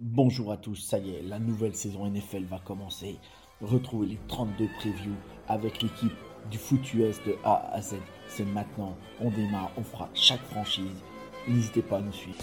Bonjour à tous, ça y est, la nouvelle saison NFL va commencer. Retrouvez les 32 previews avec l'équipe du foot US de A à Z. C'est maintenant, on démarre, on fera chaque franchise. N'hésitez pas à nous suivre.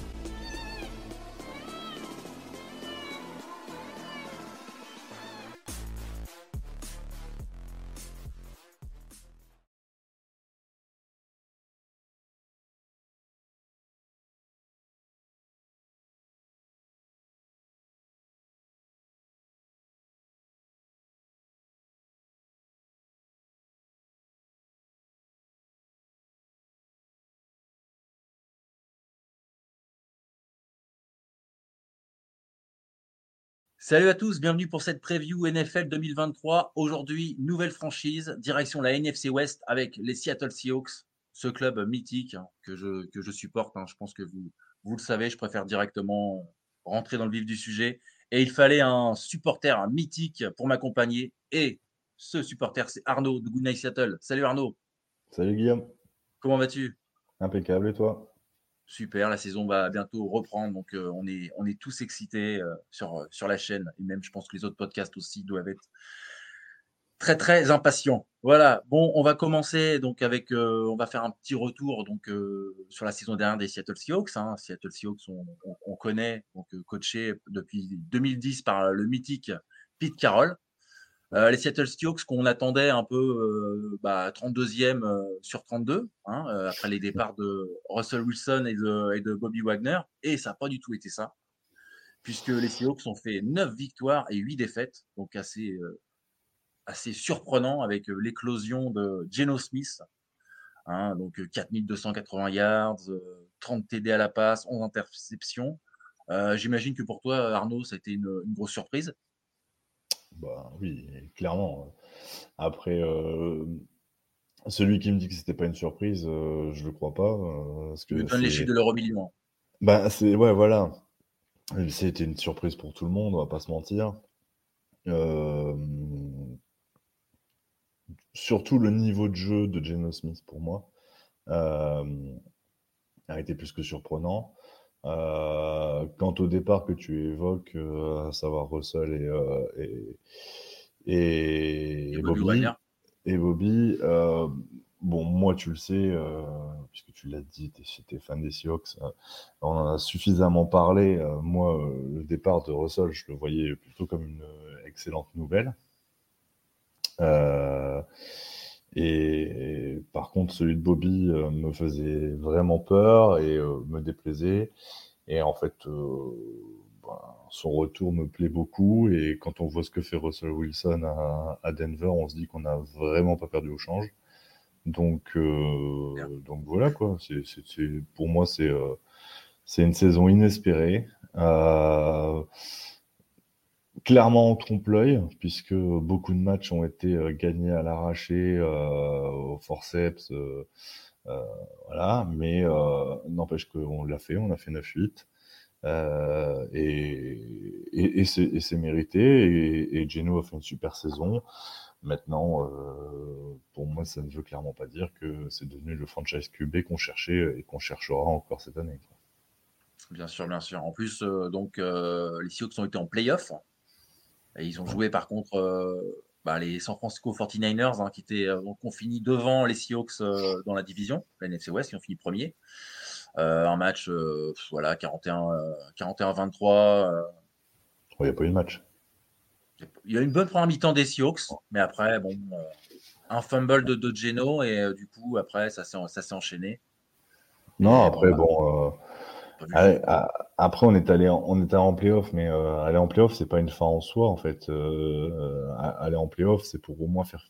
Salut à tous, bienvenue pour cette preview NFL 2023. Aujourd'hui, nouvelle franchise, direction la NFC West avec les Seattle Seahawks, ce club mythique hein, que, je, que je supporte. Hein. Je pense que vous, vous le savez, je préfère directement rentrer dans le vif du sujet. Et il fallait un supporter un mythique pour m'accompagner. Et ce supporter, c'est Arnaud de Good Night Seattle. Salut Arnaud. Salut Guillaume. Comment vas-tu? Impeccable et toi? Super, la saison va bientôt reprendre, donc euh, on, est, on est tous excités euh, sur, euh, sur la chaîne, et même je pense que les autres podcasts aussi doivent être très très impatients. Voilà, bon, on va commencer donc avec, on va faire un petit retour donc sur la saison dernière des Seattle Seahawks. Hein. Seattle Seahawks, on, on connaît, donc coaché depuis 2010 par le mythique Pete Carroll. Euh, les Seattle Seahawks qu'on attendait un peu euh, bah, 32e euh, sur 32, hein, après les départs de Russell Wilson et de, Bobby Wagner, et ça n'a pas du tout été ça, puisque les Seahawks ont fait 9 victoires et 8 défaites, donc assez, assez surprenant avec l'éclosion de Geno Smith, hein, donc 4280 yards, 30 TD à la passe, 11 interceptions. J'imagine que pour toi, Arnaud, ça a été une grosse surprise. Bah, oui, clairement. Après, euh, celui qui me dit que c'était pas une surprise, euh, je le crois pas. Euh, parce que donne les chiffres de l'euro million. Bah, c'est ouais, voilà. C'était une surprise pour tout le monde, on va pas se mentir. Surtout le niveau de jeu de Geno Smith pour moi a été plus que surprenant. Euh, quant au départ que tu évoques, euh, à savoir Russell et, euh, et, Bobby, et Bobby bon, moi, tu le sais, puisque tu l'as dit, tu es, fan des Seahawks, on en a suffisamment parlé. moi, le départ de Russell, je le voyais plutôt comme une excellente nouvelle. Et, par contre, celui de Bobby euh, me faisait vraiment peur et euh, me déplaisait. Et en fait, euh, ben, son retour me plaît beaucoup. Et quand on voit ce que fait Russell Wilson à, Denver, on se dit qu'on n'a vraiment pas perdu au change. Donc, donc voilà quoi. C'est, pour moi, c'est c'est une saison inespérée clairement en trompe-l'œil, puisque beaucoup de matchs ont été euh, gagnés à l'arraché, euh, au forceps, euh, voilà. Mais n'empêche qu'on l'a fait, on a fait 9-8. et, c'est mérité. Et, et, Geno a fait une super saison. Maintenant, pour moi, ça ne veut clairement pas dire que c'est devenu le franchise QB qu'on cherchait et qu'on cherchera encore cette année. Bien sûr, bien sûr. En plus, donc, les Seahawks ont été en playoff ils ont joué par contre euh, bah, les San Francisco 49ers hein, qui étaient euh, ont fini devant les Seahawks euh, dans la division, la NFC West, qui ont fini premier. un match voilà 41 41 23 il n'y a pas eu de match. Il y a une bonne première mi-temps des Seahawks, mais après, bon, un fumble de, de Geno et du coup, après, ça s'est enchaîné. Non, après, bon, après, on est allé, en, on allé en playoff, mais euh, aller en playoff, c'est pas une fin en soi, en fait. Euh, aller en playoff, c'est pour au moins faire,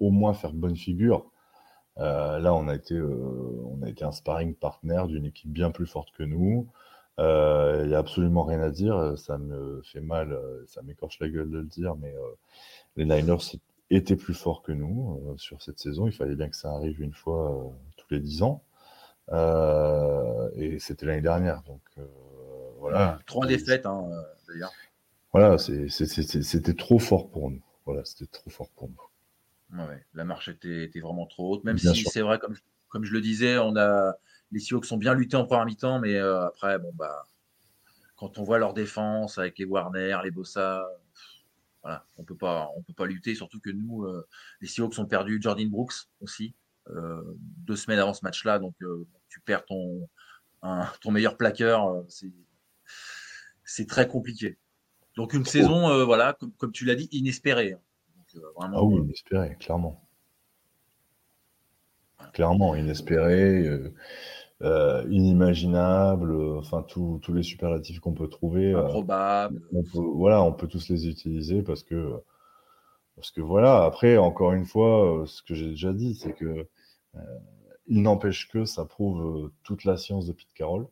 au moins faire bonne figure. Euh, là, on a été, on a été un sparring partner d'une équipe bien plus forte que nous. Il n'y a absolument rien à dire. Ça me fait mal, ça m'écorche la gueule de le dire, mais les Niners étaient plus forts que nous sur cette saison. Il fallait bien que ça arrive une fois tous les dix ans. Et c'était l'année dernière. Donc voilà. Trois défaites, hein, d'ailleurs. Voilà, c'était trop fort pour nous. Voilà, c'était trop fort pour nous. Ouais, la marche était, était, vraiment trop haute, même si c'est vrai, comme, comme je le disais, on a les Seahawks sont bien luttés en première mi-temps, mais euh, après, bon bah, quand on voit leur défense avec les Warner, les Bossa, voilà, on peut pas, on peut pas lutter. Surtout que nous, euh, les Seahawks ont perdu Jordan Brooks aussi euh, deux semaines avant ce match-là, donc tu perds ton ton meilleur plaqueur, c'est c'est très compliqué. Donc une saison, euh, voilà, comme, tu l'as dit, inespérée. Hein. Euh, ah oui, inespérée, clairement. Clairement, inespérée, euh, inimaginable, enfin tous les superlatifs qu'on peut trouver. Improbable. voilà, on peut tous les utiliser parce que, parce que voilà, après, encore une fois, ce que j'ai déjà dit, c'est que il n'empêche que ça prouve toute la science de Pete Carroll,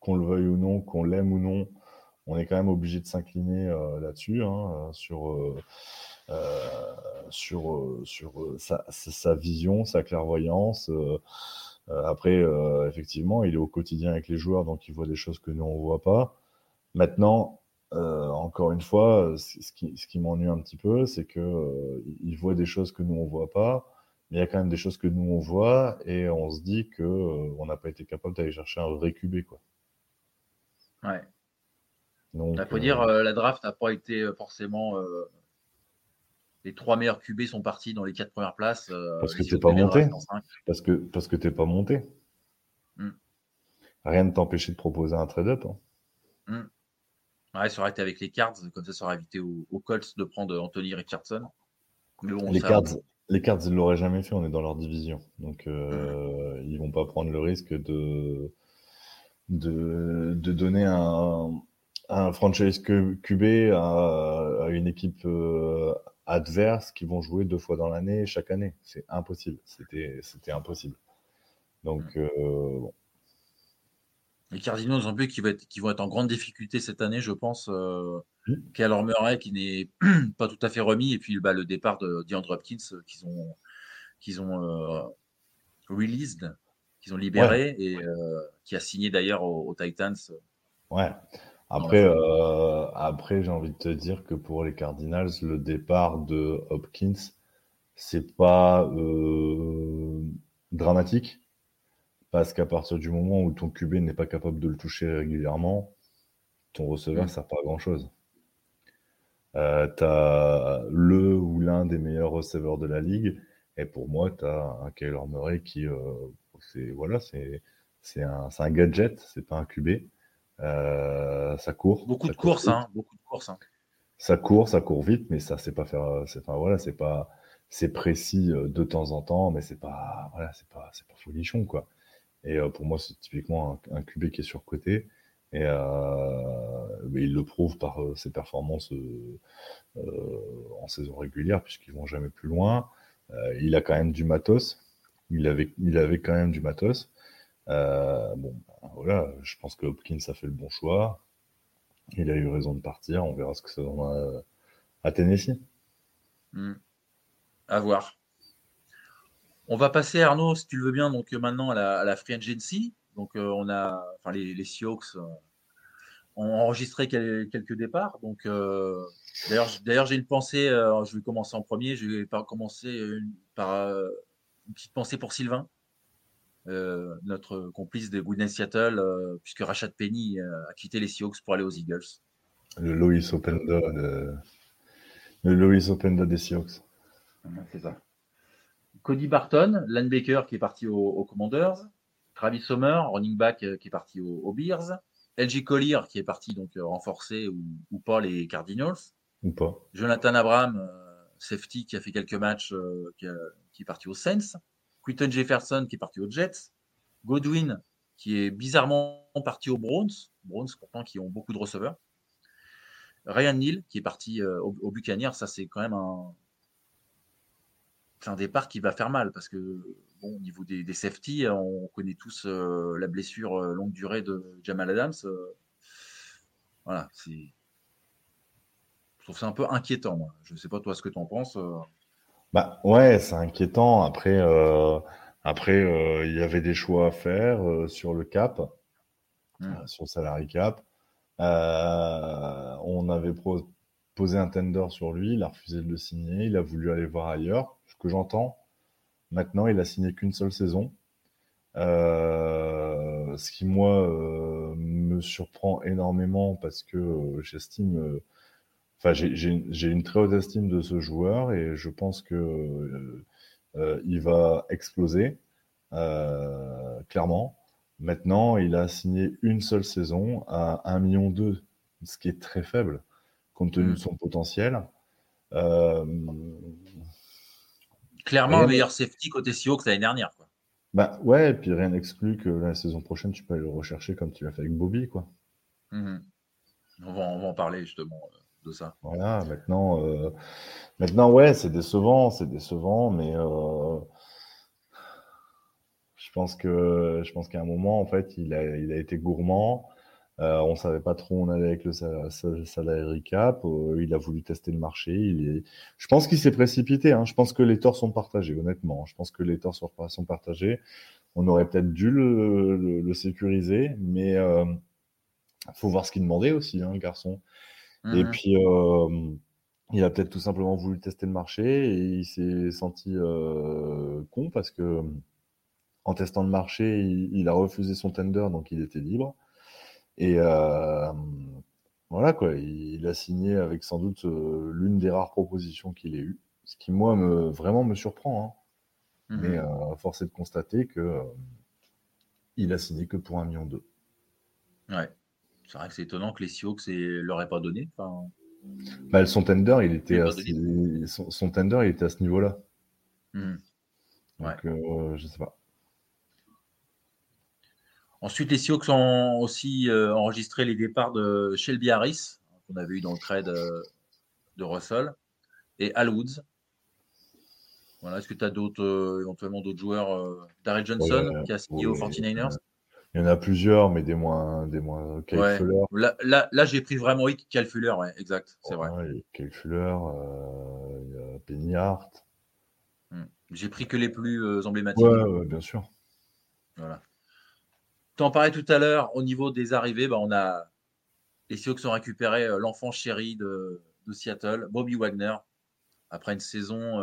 qu'on le veuille ou non, qu'on l'aime ou non, on est quand même obligé de s'incliner euh, là-dessus, hein, euh, sur, euh, sur, sur sa, vision, sa clairvoyance. après, effectivement, il est au quotidien avec les joueurs, donc il voit des choses que nous, on ne voit pas. Maintenant, encore une fois, ce qui, ce qui m'ennuie un petit peu, c'est qu'il voit des choses que nous, on ne voit pas. Mais il y a quand même des choses que nous, on voit et on se dit qu'on on n'a pas été capable d'aller chercher un vrai QB. Quoi. Ouais. Il faut dire, euh, la draft n'a pas été euh, forcément. Euh, les trois meilleurs QB sont partis dans les quatre premières places. parce que t'es pas monté. Parce que parce que t'es pas monté. Hmm. Rien ne t'empêchait de proposer un trade-up. Hein. Hmm. Ouais, ça aurait été avec les cards, comme ça, ça aurait évité aux, Colts de prendre Anthony Richardson. les, cards, les cards, ils l'auraient jamais fait, on est dans leur division. Donc, euh, ils vont pas prendre le risque de, de, de donner un, un franchise QB à, à une équipe euh, adverse qui vont jouer deux fois dans l'année, chaque année. C'est impossible. C'était, impossible. Donc, euh, bon. Les Cardinals, en plus, qui, va être, qui vont être en grande difficulté cette année, je pense. Euh, mmh. Murray, qui n'est pas tout à fait remis, et puis bah, le départ de DeAndre Hopkins, euh, qu'ils ont, qu'ils ont euh, released, qu'ils ont libéré, et qui a signé d'ailleurs aux, aux Titans. Ouais. Après, euh, après j'ai envie de te dire que pour les Cardinals, le départ de Hopkins, c'est pas euh, dramatique parce qu'à partir du moment où ton QB n'est pas capable de le toucher régulièrement, ton receveur ne mm. sert pas à grand chose. Euh, tu as le ou l'un des meilleurs receveurs de la ligue, et pour moi, tu as un Kyler Murray qui, c'est voilà, c'est un, un gadget, c'est pas un QB. Euh, ça court. Beaucoup de courses, hein, beaucoup de courses. Hein. Ça court, ça court vite, mais ça, c'est pas faire. Enfin voilà, c'est pas. C'est précis euh, de temps en temps, mais c'est pas. Voilà, c'est pas. C'est pas folichon quoi. Et euh, pour moi, c'est typiquement un, un, QB qui est surcoté. Et mais il le prouve par ses performances en saison régulière, puisqu'ils vont jamais plus loin. il a quand même du matos. Il avait, il avait quand même du matos. bon, voilà, je pense que Hopkins a fait le bon choix. Il a eu raison de partir. On verra ce que ça donnera euh, à Tennessee. Hmm. À voir. On va passer, Arnaud, si tu le veux bien, donc euh, maintenant à la, Free Agency. Donc, euh, on a, enfin, les, les Seahawks ont enregistré quelques départs. Donc, d'ailleurs, j'ai une pensée. je vais commencer en premier. Je vais commencer par une petite pensée pour Sylvain, euh, notre complice des Wooden Seattle, euh, puisque Rashad Penny euh, a quitté les Seahawks pour aller aux Eagles. Le Lois Openda, le Lois Openda des Seahawks. C'est ça. Cody Barton, linebacker qui est parti aux, Commanders. Travis Sommer, running back qui est parti aux, Bears. LG Collier qui est parti donc renforcer ou, pas les Cardinals. Ou pas. Jonathan Abraham, safety qui a fait quelques matchs, qui, qui, est parti aux Saints. Quinton Jefferson qui est parti aux Jets, Godwin qui est bizarrement parti aux Browns, Browns pourtant qui ont beaucoup de receveurs, Ryan Neal qui est parti euh, au, Buccaneers, ça c'est quand même un, un départ qui va faire mal parce que bon, au niveau des, des safety, on connaît tous la blessure longue durée de Jamal Adams. voilà, c'est. Je trouve ça un peu inquiétant. Moi. Je ne sais pas toi ce que tu en penses. Bah ouais, c'est inquiétant. Après, après, il y avait des choix à faire sur le cap, mmh. sur le salary cap. on avait posé un tender sur lui, il a refusé de le signer, il a voulu aller voir ailleurs. Ce que j'entends, maintenant, il a signé qu'une seule saison. ce qui, moi, me surprend énormément parce que j'estime Enfin, j'ai une très haute estime de ce joueur et je pense que euh, euh, il va exploser euh, clairement. Maintenant, il a signé une seule saison à 1,2 million, ce qui est très faible compte tenu de mm. son potentiel. Clairement, le meilleur safety côté que l'année dernière. Quoi. Bah ouais, et puis rien n'exclut que la saison prochaine, tu peux aller le rechercher comme tu l'as fait avec Bobby. Quoi. Mm-hmm. On, va, on, va, en parler justement de ça. Voilà, maintenant, euh, maintenant ouais, c'est décevant, c'est décevant, mais euh, je pense que je pense qu'à un moment, en fait, il a, il a été gourmand. Euh, on savait pas trop où on allait avec le salary cap. il a voulu tester le marché. Il est... Je pense qu'il s'est précipité. Hein. Je pense que les torts sont partagés, honnêtement. Je pense que les torts sont, sont partagés. On aurait peut-être dû le, le, sécuriser, mais il faut voir ce qu'il demandait aussi, hein, le garçon. Et mmh puis, il a peut-être tout simplement voulu tester le marché et il s'est senti con parce que en testant le marché, il, a refusé son tender, donc il était libre. Et voilà quoi, il, a signé avec sans doute l'une des rares propositions qu'il ait eues, ce qui moi me, vraiment me surprend. Hein. Mmh Mais force est de constater que il a signé que pour un million d'euros. Ouais. C'est vrai que c'est étonnant que les Seahawks ne leur aient pas donné. Enfin... Bah, son tender, il était, à, son, tender, il était à ce niveau-là. Hmm. Donc, euh, je sais pas. Ensuite, les Seahawks ont aussi euh, enregistré les départs de Shelby Harris, qu'on avait eu dans le trade euh, de Russell, et Al Woods. Voilà, Est-ce que tu as d'autres, éventuellement d'autres joueurs Darrell Johnson, qui a signé aux 49ers il y en a plusieurs, mais des moins. Des moins Là, là, là j'ai pris vraiment oui, ouais, exact, c'est vrai. Euh, il y a Penny Hart. Hmm. J'ai pris que les plus euh, emblématiques. Ouais, bien sûr. Voilà. Tu en parlais tout à l'heure, au niveau des arrivées, bah, on a les Seahawks ont récupéré euh, l'enfant chéri de, de, Seattle, Bobby Wagner, après une saison.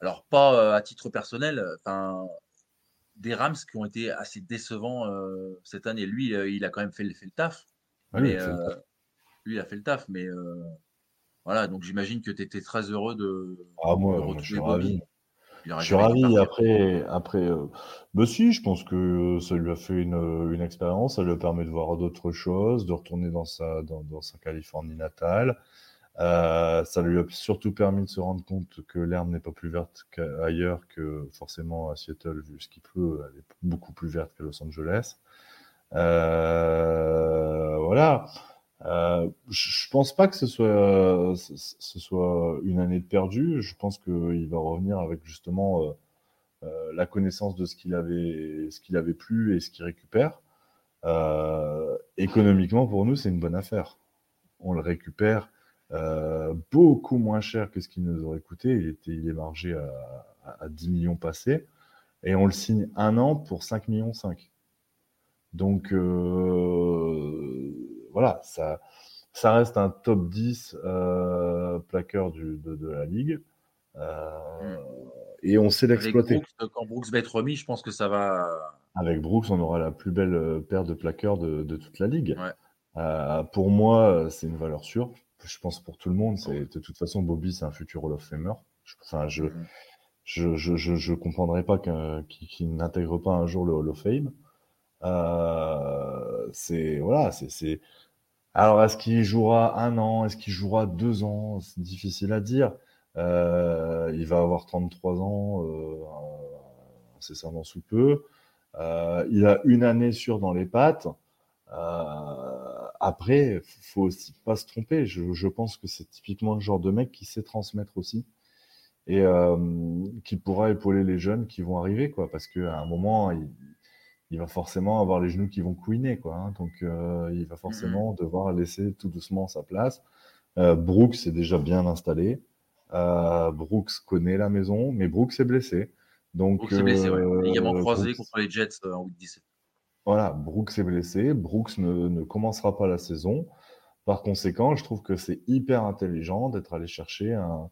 alors, pas à titre personnel, enfin des Rams qui ont été assez décevants euh, cette année. Lui, euh, il a quand même fait, fait le taf. mais, euh, lui, il a fait le taf. Mais voilà, donc j'imagine que tu étais très heureux de, ah, moi, je suis ravi. Je suis ravi. Après, après bah si, je pense que ça lui a fait une, une expérience. Ça lui permet de voir d'autres choses, de retourner dans sa, dans, dans sa Californie natale. Euh, ça lui a surtout permis de se rendre compte que l'herbe n'est pas plus verte qu'ailleurs, que forcément à Seattle, vu ce qu'il pleut, elle est beaucoup plus verte qu'à Los Angeles. Euh, voilà. Euh, je pense pas que ce soit, une année de perdu. Je pense qu'il va revenir avec justement euh, euh, la connaissance de ce qu'il avait, ce qu'il avait plu et ce qu'il récupère. économiquement, pour nous, c'est une bonne affaire. On le récupère beaucoup moins cher que ce qu'il nous aurait coûté. Il, était, il est margé à, à, 10 millions passés. Et on le signe un an pour 5 millions 5. Donc voilà, ça, ça reste un top 10 euh, plaqueur du, de, de, la ligue. Euh, et on sait l'exploiter. Quand Brooks va être remis, je pense que ça va. Avec Brooks, on aura la plus belle paire de plaqueurs de, de toute la ligue. Euh, pour moi, c'est une valeur sûre je pense pour tout le monde, c'est de toute façon Bobby, c'est un futur Hall of Famer. Enfin, je mm-hmm. je, je, je, je comprendrais pas qu'il n'intègre pas un jour le Hall of Fame. Euh, c'est voilà, c'est alors est-ce qu'il jouera un an, est-ce qu'il jouera deux ans, c'est difficile à dire. Euh, il va avoir 33 ans, euh, incessamment sous peu. Il a une année sûre dans les pattes. Après, faut aussi pas se tromper. Je, pense que c'est typiquement le genre de mec qui sait transmettre aussi. et qui pourra épauler les jeunes qui vont arriver, quoi. Parce qu'à un moment, va forcément avoir les genoux qui vont couiner, quoi. Hein. donc, il va Mm-hmm. forcément devoir laisser tout doucement sa place. Brooks est déjà bien installé. Brooks connaît la maison, mais Brooks est blessé. Donc, Brooks est blessé, ouais. Ligament euh, croisé Brooks- contre les Jets euh, en week 17. Voilà, Brooks est blessé. Brooks ne, ne commencera pas la saison. Par conséquent, je trouve que c'est hyper intelligent d'être allé chercher un,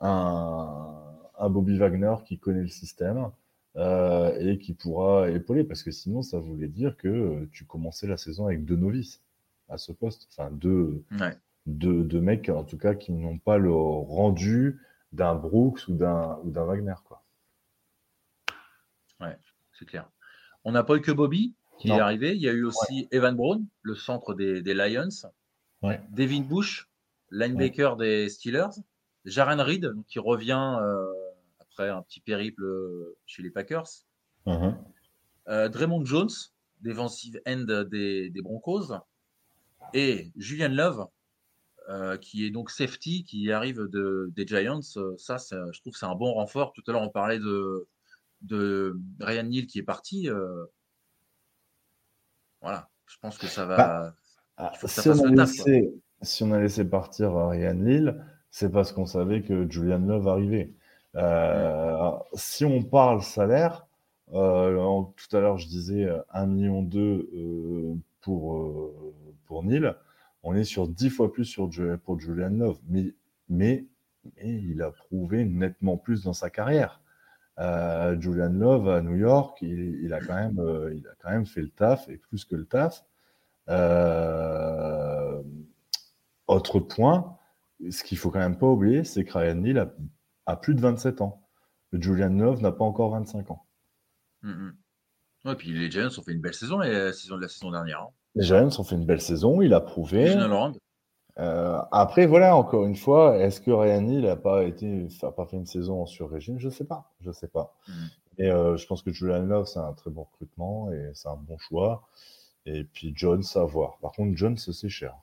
un, un Bobby Wagner qui connaît le système euh, et qui pourra épauler. Parce que sinon, ça voulait dire que euh, tu commençais la saison avec deux novices à ce poste. Enfin, deux, Ouais. deux, deux mecs, en tout cas, qui n'ont pas le rendu d'un Brooks ou d'un ou d'un Wagner. Quoi. c'est clair. On n'a pas eu que Bobby qui Non. est arrivé. Il y a eu aussi Evan Brown, le centre des, des Lions. Ouais. Devin Bush, linebacker des Steelers. Jaren Reed, qui revient euh, après un petit périple euh, chez les Packers. Mhm. Euh, Draymond Jones, defensive end des, des Broncos. Et Julian Love, euh, qui est donc safety, qui arrive de, des Giants. Ça, je trouve que c'est un bon renfort. Tout à l'heure, on parlait de, de Ryan Neal qui est parti. euh, voilà, je pense que ça va. Bah, Ah, que ça si, on a taf, laissé, si on a laissé partir Ryan Lille, c'est parce qu'on savait que Julian Love arrivait. Euh, Si on parle salaire, euh, tout à l'heure je disais euh, 1,2 million euh, pour, euh, pour Neil. On est sur 10 fois plus sur, pour Julian Love. Mais, mais, mais il a prouvé nettement plus dans sa carrière. Euh, Julian Love à New York, il, a quand même, euh, il a quand même fait le taf et plus que le taf. Euh, autre point, ce qu'il faut quand même pas oublier, c'est que Ryan Neal a, a plus de 27 ans. Julian Love n'a pas encore 25 ans. Mm, mm. Ouais, puis les Giants ont fait une belle saison la saison de la saison dernière. Hein. Les Giants ont fait une belle saison, il a prouvé. Euh, après, voilà, encore une fois, est-ce que Ryan Neal n'a pas été, a pas fait une saison en sur-régime? Je sais pas, je sais pas. Mhm. Et euh, je pense que Julian Love, c'est un très bon recrutement et c'est un bon choix. Et puis Jones, à voir. Par contre, Jones, c'est cher.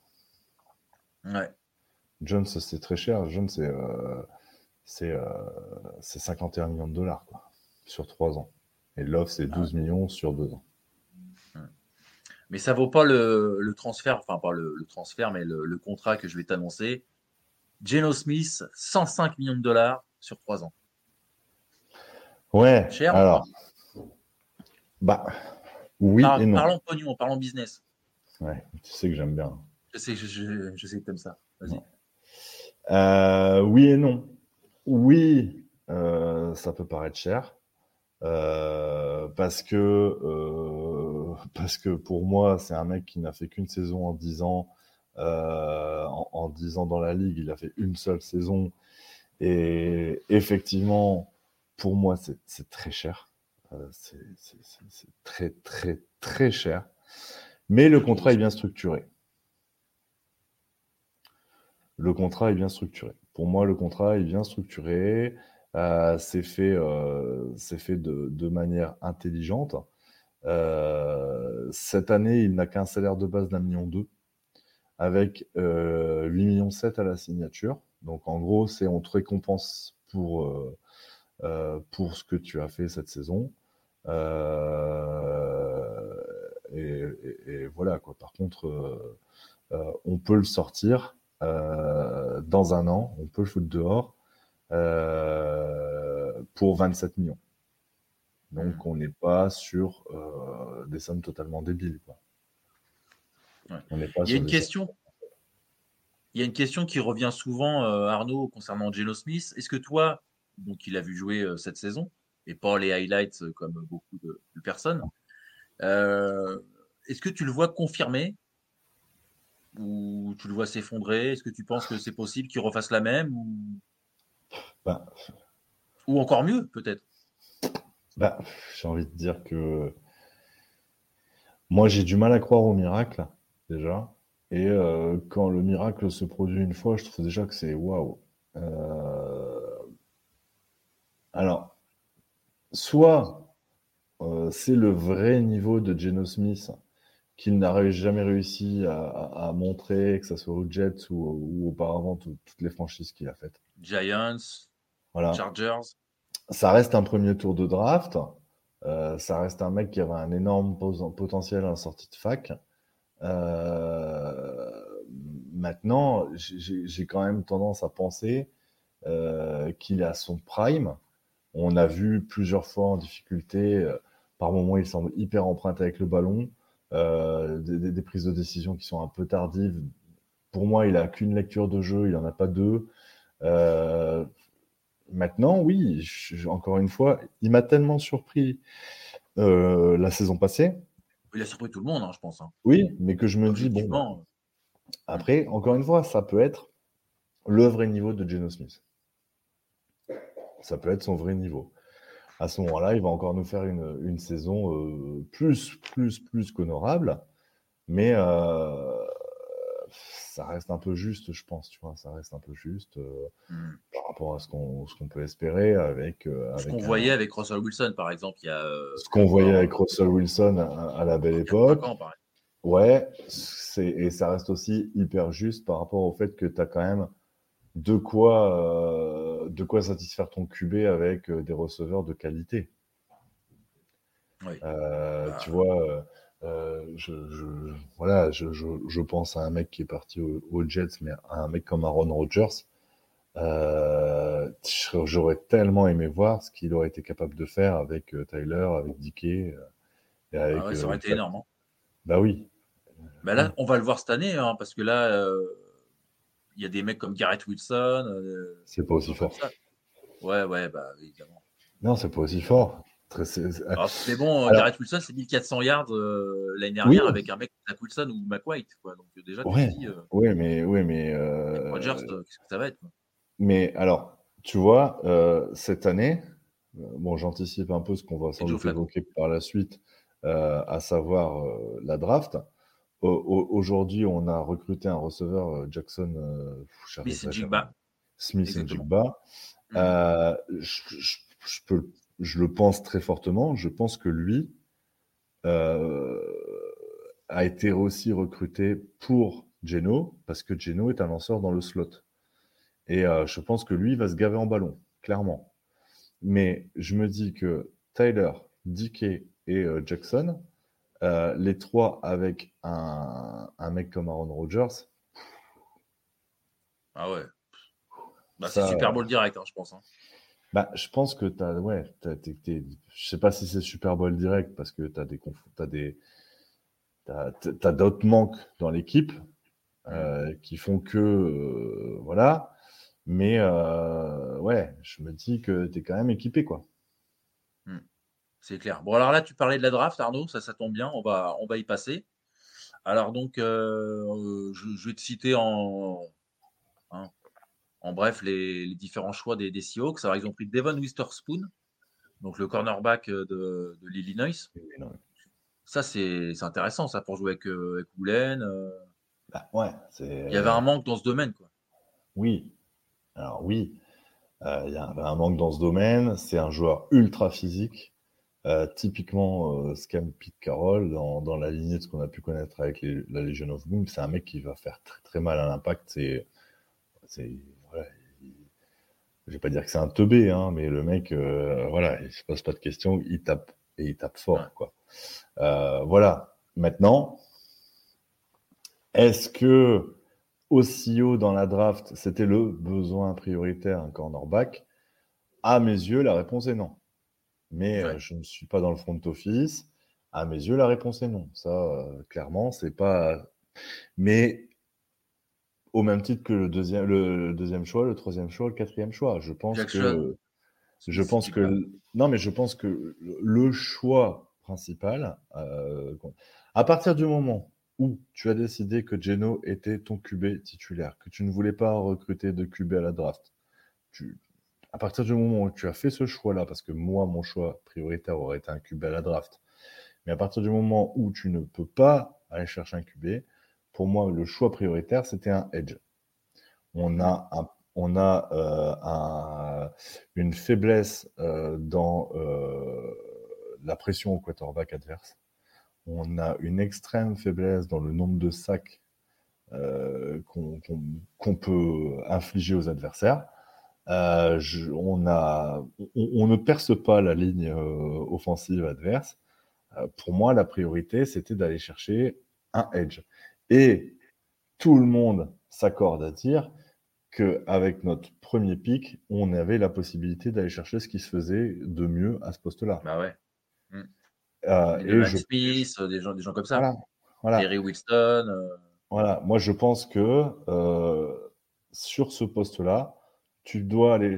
Ouais. Jones, c'est très cher. Jones, c'est euh, c'est euh, c'est 51 millions de dollars quoi, sur 3 ans. Et Love, c'est 12 millions sur 2 ans. Mais ça vaut pas le, le transfert, enfin pas le, le transfert, mais le, le contrat que je vais t'annoncer. Geno Smith, 105 millions de dollars sur 3 ans. Ouais, Cher alors, bah, oui Par- et non. Parlons pognon, parlons business. Ouais, tu sais que j'aime bien. Je sais, je, je, je sais que t'aimes ça. Vas-y. Euh, oui et non. Oui, euh, ça peut paraître cher. euh, parce que euh, parce que pour moi, c'est un mec qui n'a fait qu'une saison en 10 ans. en, en 10 ans dans la ligue, il a fait une seule saison. Et effectivement, pour moi, c'est très cher. C'est très, très, très cher. Mais le contrat est bien structuré. Le contrat est bien structuré. Pour moi, le contrat est bien structuré. Euh, c'est fait, euh, fait de, manière intelligente. Euh, cette année, il n'a qu'un salaire de base d'un million deux, avec euh, 8 millions 7 à la signature. Donc en gros, c'est on te récompense pour, pour ce que tu as fait cette saison. Et, voilà quoi. Par contre, on peut le sortir dans un an, on peut le foutre dehors euh, pour 27 millions. Donc on n'est pas sur euh, des sommes totalement débiles. Quoi. Ouais. On n'est pas Il y a une question. Il y a une question qui revient souvent, euh, Arnaud, concernant Geno Smith. Est-ce que toi, donc il a vu jouer euh, cette saison, et pas les highlights euh, comme beaucoup de, de personnes, euh, est-ce que tu le vois confirmer ou tu le vois s'effondrer Est-ce que tu penses que c'est possible qu'il refasse la même ou, Ben, ou encore mieux peut-être Bah, j'ai envie de dire que moi j'ai du mal à croire au miracle déjà. Et euh, quand le miracle se produit une fois, je trouve déjà que c'est waouh. Euh, Alors, soit euh, c'est le vrai niveau de Geno Smith qu'il n'a jamais réussi à, à- à montrer, que ce soit aux Jets ou, ou auparavant tout- toutes les franchises qu'il a faites. Giants, Voilà. Chargers. Ça reste un premier tour de draft. Euh, ça reste un mec qui avait un énorme potentiel en sortie de fac. Euh, maintenant, j'ai quand même tendance à penser euh, qu'il à son prime. On a vu plusieurs fois en difficulté. par moments, il semble hyper emprunté avec le ballon. Des, des, prises de décision qui sont un peu tardives. Pour moi, il a qu'une lecture de jeu, il n'en a pas deux. Maintenant, oui, encore une fois, il m'a tellement surpris euh, la saison passée. Il a surpris tout le monde, hein, je pense. Hein. Oui, mais que je me dis, bon. Après, encore une fois, ça peut être le vrai niveau de Geno Smith. Ça peut être son vrai niveau. À ce moment-là, il va encore nous faire une, saison euh, plus, plus, plus qu'honorable. Mais euh, ça reste un peu juste, je pense, tu vois, ça reste un peu juste euh, hmm. par rapport à ce qu'on peut espérer avec. Euh, ce qu'on voyait avec Russell Wilson, par exemple, il y a. Ce qu'on voyait avec Russell Wilson à, la belle époque. ouais, et ça reste aussi hyper juste par rapport au fait que tu as quand même de quoi, de quoi satisfaire ton QB avec des receveurs de qualité. Oui. Bah, tu vois euh, je, voilà, je, je, pense à un mec qui est parti aux Jets, mais à un mec comme Aaron Rodgers. Euh, j'aurais tellement aimé voir ce qu'il aurait été capable de faire avec euh, Tyler, avec Dickey. Et avec, ah ça aurait été énorme. Hein. Bah oui. Bah là, on va le voir cette année, hein, parce que là, y a des mecs comme Garrett Wilson. c'est pas aussi fort. Ouais, ouais, bah évidemment. Non, c'est pas aussi fort. C'est bon, Garrett Wilson, c'est 1400 yards euh, l'année dernière avec un mec comme Wilson ou McWhite. Quoi. Donc déjà, ouais. Euh, ouais, mais, ouais, mais euh, qu'est-ce que ça va être Mais alors, tu vois, cette année, bon, j'anticipe un peu ce qu'on va sans doute évoquer par la suite, à savoir la draft. Aujourd'hui, on a recruté un receveur, Jackson Smith et Jigba. Smith et Jigba. Mm. je peux je le pense très fortement. Je pense que lui euh, a été aussi recruté pour Geno, parce que Geno est un lanceur dans le slot. Et euh, je pense que lui va se gaver en ballon, clairement. Mais je me dis que Tyler, Dickey et euh, les trois avec un, mec comme Aaron Rodgers. Ah ouais. Bah, c'est Super Bowl direct, hein, je pense. Hein. Bah, je pense que tu as, ouais, je sais pas si c'est Super Bowl direct parce que tu as des, as des, t'as, d'autres manques dans l'équipe euh, qui font que, euh, voilà. Mais ouais, je me dis que tu es quand même équipé, quoi. C'est clair. Bon, alors là, tu parlais de la draft, Arnaud, ça, ça tombe bien, on va, on va y passer. Alors donc, je, vais te citer en, hein, en bref, les, différents choix des, des, Seahawks. Alors, ils ont pris Devon Witherspoon, donc le cornerback euh, de, l'Illinois. Ça, c'est intéressant, ça, pour jouer avec, euh, avec Woolen. Euh. Bah, ouais, il y avait un manque dans ce domaine, quoi. Oui. Alors, oui. il y avait un manque dans ce domaine. C'est un joueur ultra physique. Typiquement, Scam Pete Carroll, dans, la lignée de ce qu'on a pu connaître avec la Legion of Boom, c'est un mec qui va faire très, très mal à l'impact. C'est je vais pas dire que c'est un teubé, hein, mais le mec, euh, voilà, il se pose pas de questions, il tape et il tape fort, quoi. Euh, voilà. Maintenant, est-ce que aussi haut dans la draft, c'était le besoin prioritaire, un cornerback À mes yeux, la réponse est non. Mais je ne suis pas dans le front office. À mes yeux, la réponse est non. Ça, clairement, c'est pas. Mais au même titre que le deuxième, le deuxième choix, le troisième choix, le quatrième choix. Je pense que, je pense que, non, mais je pense que le choix principal, euh, à partir du moment où tu as décidé que Geno était ton QB titulaire, que tu ne voulais pas recruter de QB à la draft, tu, à partir du moment où tu as fait ce choix-là, parce que moi, mon choix prioritaire aurait été un QB à la draft, mais à partir du moment où tu ne peux pas aller chercher un QB, pour moi, le choix prioritaire, c'était un edge. On a, on a euh, une faiblesse euh, dans euh, la pression au quarterback adverse. On a une extrême faiblesse dans le nombre de sacs qu'on peut infliger aux adversaires. Euh, on, a, on, ne perce pas la ligne euh, offensive adverse. Euh, pour moi, la priorité, c'était d'aller chercher un edge. Et tout le monde s'accorde à dire qu'avec notre premier pic, on avait la possibilité d'aller chercher ce qui se faisait de mieux à ce poste-là. Bah ouais. Euh, et je... Smith, des gens, des gens comme ça. Voilà. voilà. Terry. Voilà, moi je pense que sur ce poste-là, tu dois aller,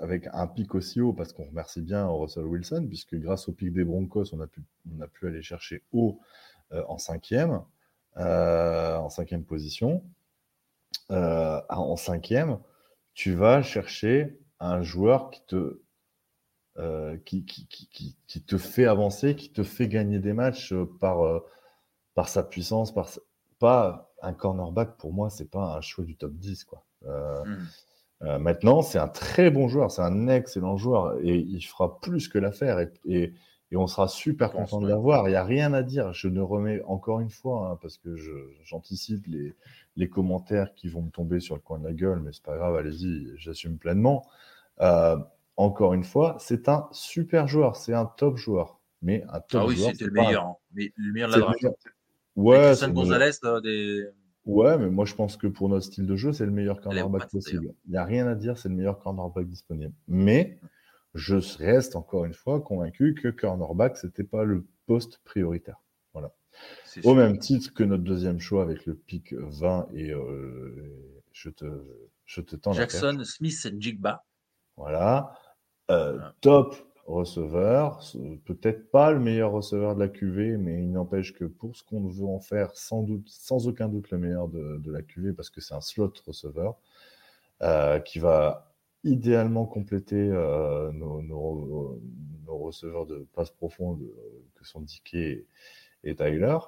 avec un pic aussi haut, parce qu'on remercie bien Russell Wilson, puisque grâce au pic des Broncos, on a pu, on a pu aller chercher haut euh, en cinquième, euh, en cinquième position. Euh, en cinquième, tu vas chercher un joueur qui te, qui, te fait avancer, qui te fait gagner des matchs par, par sa puissance, par pas un cornerback pour moi, c'est pas un choix du top 10 quoi. Mmh. Euh, maintenant, c'est un très bon joueur, c'est un excellent joueur et il fera plus que l'affaire et, et, on sera super content de l'avoir. Il n'y a rien à dire. Je ne remets encore une fois, hein, parce que j'anticipe les, les, commentaires qui vont me tomber sur le coin de la gueule, mais c'est pas grave, allez-y, j'assume pleinement. Euh, encore une fois, c'est un super joueur, c'est un top joueur. Mais un top ah oui, c'était le meilleur, hein. mais le meilleur de la draft. Ouais, Gonzalez, des Ouais, mais moi je pense que pour notre style de jeu, c'est le meilleur cornerback possible. Il n'y a rien à dire, c'est le meilleur cornerback disponible. Mais je reste encore une fois convaincu que cornerback, c'était pas le poste prioritaire. Voilà. Au même titre que notre deuxième choix avec le pic 20 et euh, je te je te tends Jackson, Smith et Jigba. Voilà. Euh, top receveur. Peut-être pas le meilleur receveur de la QV, mais il n'empêche que pour ce qu'on veut en faire, sans, doute, sans aucun doute le meilleur de, la QV, parce que c'est un slot receveur euh, qui va idéalement compléter euh, nos, receveurs de passe profonde que sont Dickey et, Tyler.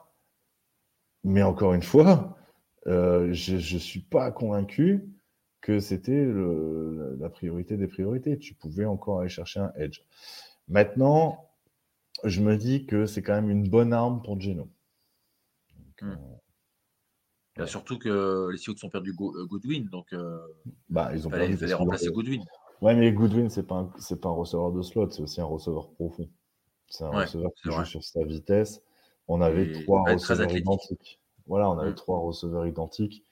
Mais encore une fois, euh, je ne suis pas convaincu que c'était la priorité des priorités. Tu pouvais encore aller chercher un edge. Maintenant, je me dis que c'est quand même une bonne arme pour Geno. Hmm. Euh, surtout que les Seahawks ont perdu euh, Goodwin, donc euh, bah, ils ont fallait, fallait remplacer Goodwin. Ouais, mais Goodwin, c'est pas c'est pas un receveur de slot, c'est aussi un receveur profond. C'est un receveur qui joue sur sa vitesse. On avait trois receveurs identiques. Voilà, on avait hmm. trois receveurs identiques.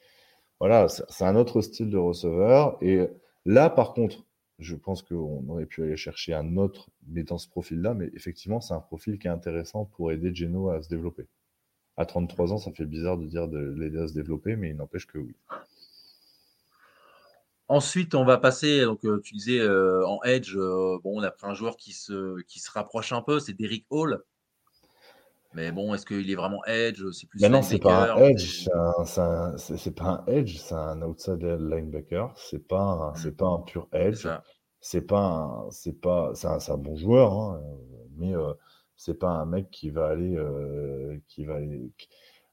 Voilà, c'est un autre style de receveur. Et là, par contre, je pense qu'on aurait pu aller chercher un autre, mais dans ce profil-là, mais effectivement, c'est un profil qui est intéressant pour aider Geno à se développer. À 33 ans, ça fait bizarre de dire de l'aider à se développer, mais il n'empêche que oui. Ensuite, on va passer, donc euh, tu disais euh, en edge, euh, bon, on a pris un joueur qui se, qui se rapproche un peu, c'est Derrick Hall. Mais bon, est-ce qu'il est vraiment edge? C'est plus. Mais non, c'est pas un edge. C'est pas un edge, c'est un outside linebacker. C'est pas, un, c'est pas un pur edge. C'est pas, c'est pas, c'est un, bon joueur, hein, mais euh, c'est pas un mec qui va aller, euh, qui va.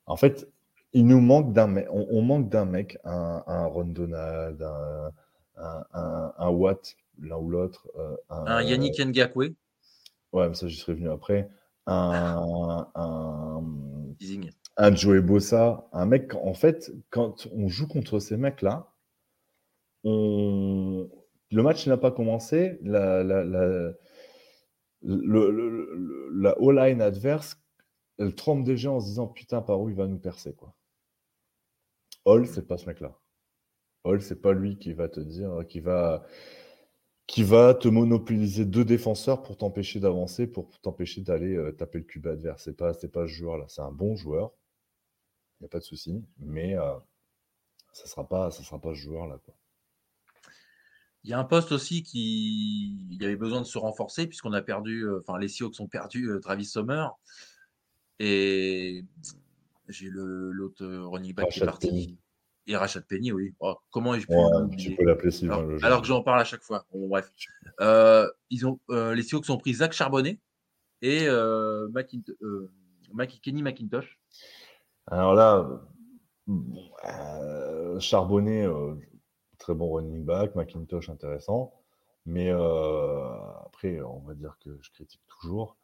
En fait, il nous manque d'un mec. On, manque d'un mec, un, un Ron Donald, un, un, un, Watt, l'un ou l'autre. Euh, un, Yannick Ngakwe. Ouais, mais ça, j'y serais venu après un, un, un Joey Bossa, un mec, en fait, quand on joue contre ces mecs-là, on... le match n'a pas commencé, la, la, la, le, la O-line adverse, elle trompe déjà en se disant putain, par où il va nous percer, quoi. Hall, c'est pas ce mec-là. Hall, c'est pas lui qui va te dire, qui va qui va te monopoliser deux défenseurs pour t'empêcher d'avancer, pour t'empêcher d'aller euh, taper le cube adverse. C'est pas, c'est pas ce joueur-là. C'est un bon joueur, il n'y a pas de souci, mais euh, ça sera pas, ça sera pas ce joueur-là. Quoi. Il y a un poste aussi qui il avait besoin de se renforcer puisqu'on a perdu, euh, enfin les Seahawks ont perdu Travis Sommer et j'ai le l'autre running back qui est parti. Et Rachat Penny, oui. Oh, comment ai-je pu Tu peux l'appeler alors, que j'en parle à chaque fois. Bon, bref. Euh, ils ont, euh, les Seahawks ont pris Zach Charbonnet et euh, euh Kenny McIntosh. Alors là, Charbonnet, très bon running back, McIntosh intéressant. Mais après, on va dire que je critique toujours.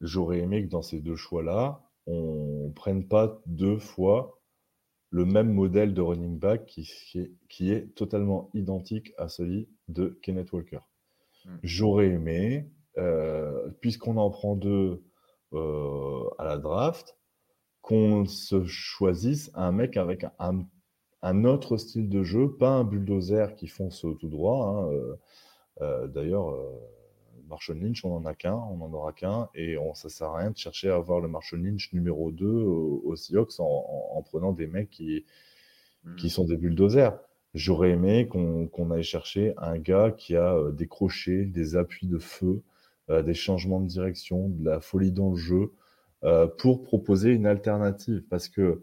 J'aurais aimé que dans ces deux choix-là, on ne prenne pas deux fois le même modèle de running back qui, est, qui est totalement identique à celui de Kenneth Walker. Hmm. J'aurais aimé, euh, puisqu'on en prend deux euh, à la draft, qu'on se choisisse un mec avec un, un, autre style de jeu, pas un bulldozer qui fonce tout droit. Hein, euh, d'ailleurs, Marshall Lynch, on en a qu'un, on n'en aura qu'un, et on, ça sert à rien de chercher à avoir le Marshall Lynch numéro 2 au, Seahawks en, prenant des mecs qui, hmm. qui sont des bulldozers. J'aurais aimé qu'on aille chercher un gars qui a euh, des crochets, des appuis de feu, euh, des changements de direction, de la folie dans le jeu, euh, pour proposer une alternative. Parce que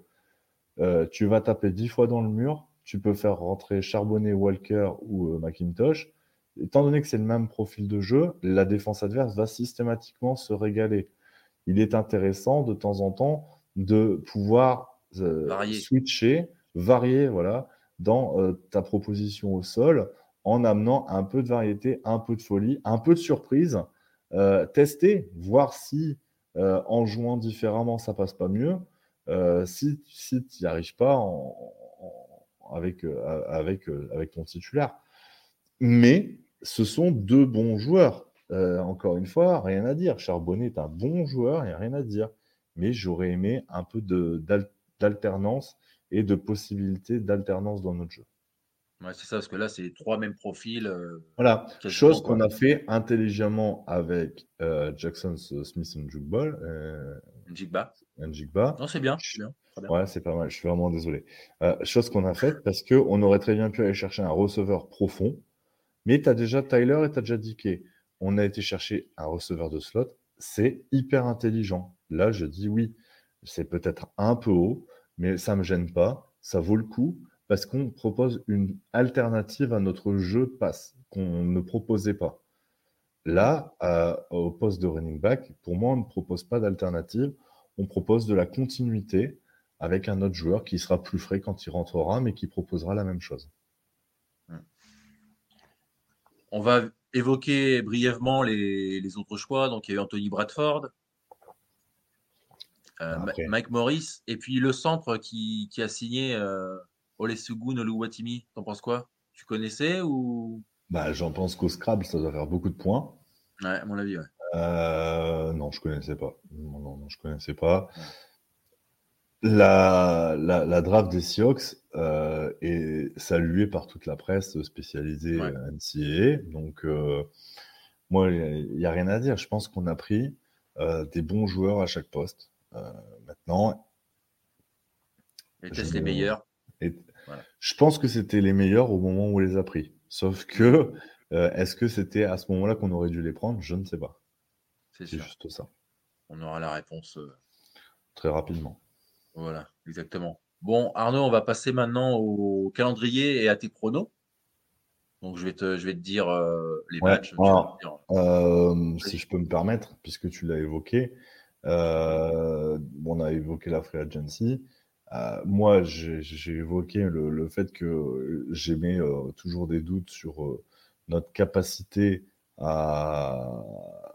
tu vas taper dix fois dans le mur, tu peux faire rentrer Charbonnet, Walker ou McIntosh étant donné que c'est le même profil de jeu, la défense adverse va systématiquement se régaler. Il est intéressant de temps en temps de pouvoir euh, switcher, varier voilà, dans euh, ta proposition au sol en amenant un peu de variété, un peu de folie, un peu de surprise, euh, tester, voir si en jouant différemment ça passe pas mieux. si si tu n'y arrives pas avec, avec, avec ton titulaire. Mais ce sont deux bons joueurs. Euh, encore une fois, rien à dire. Charbonnet est un bon joueur, il n'y a rien à dire. Mais j'aurais aimé un peu d'alternance et de possibilités d'alternance dans notre jeu. Ouais, c'est ça, parce que là, c'est les trois mêmes profils. Euh, voilà, chose qu'on a fait intelligemment avec euh, Jackson Smith et Jugball. Njigba. Njigba. Non, c'est bien. bien. Ouais, c'est pas mal, je suis vraiment désolé. chose qu'on a faite parce qu'on aurait très bien pu aller chercher un receveur profond mais tu as déjà Tyler et tu as déjà Dickey. On a été chercher un receveur de slot. C'est hyper intelligent. Là, je dis oui. C'est peut-être un peu haut, mais ça ne me gêne pas. Ça vaut le coup parce qu'on propose une alternative à notre jeu de passe qu'on ne proposait pas. Là, au poste de running back, pour moi, on ne propose pas d'alternative. On propose de la continuité avec un autre joueur qui sera plus frais quand il rentrera, mais qui proposera la même chose. On va évoquer brièvement les, autres choix. Donc, il y a eu Anthony Bradford, euh, Mike Morris, et puis le centre qui, a signé euh, Olesugun Oluwatimi. T'en penses quoi? Tu connaissais ou? Bah, J'en pense qu'au Scrabble, ça doit faire beaucoup de points. Ouais, à mon avis, ouais. Euh, non, je connaissais pas. Non, non, je connaissais pas. La, la, draft des Seahawks euh, est saluée par toute la presse spécialisée ouais. NCAA. Donc, euh, moi, il n'y a, rien à dire. Je pense qu'on a pris euh, des bons joueurs à chaque poste. maintenant. Et les meilleurs. Je pense que c'était les meilleurs au moment où on les a pris. Sauf que, est-ce que c'était à ce moment-là qu'on aurait dû les prendre? Je ne sais pas. C'est juste ça. On aura la réponse très rapidement. Voilà, exactement. Bon, Arnaud, on va passer maintenant au calendrier et à tes pronos. Donc, je vais te, je vais te dire euh, les matchs. Euh, si je peux me permettre, puisque tu l'as évoqué, euh, on a évoqué la Free Agency. moi, j'ai évoqué le, fait que j'aimais toujours des doutes sur notre capacité à,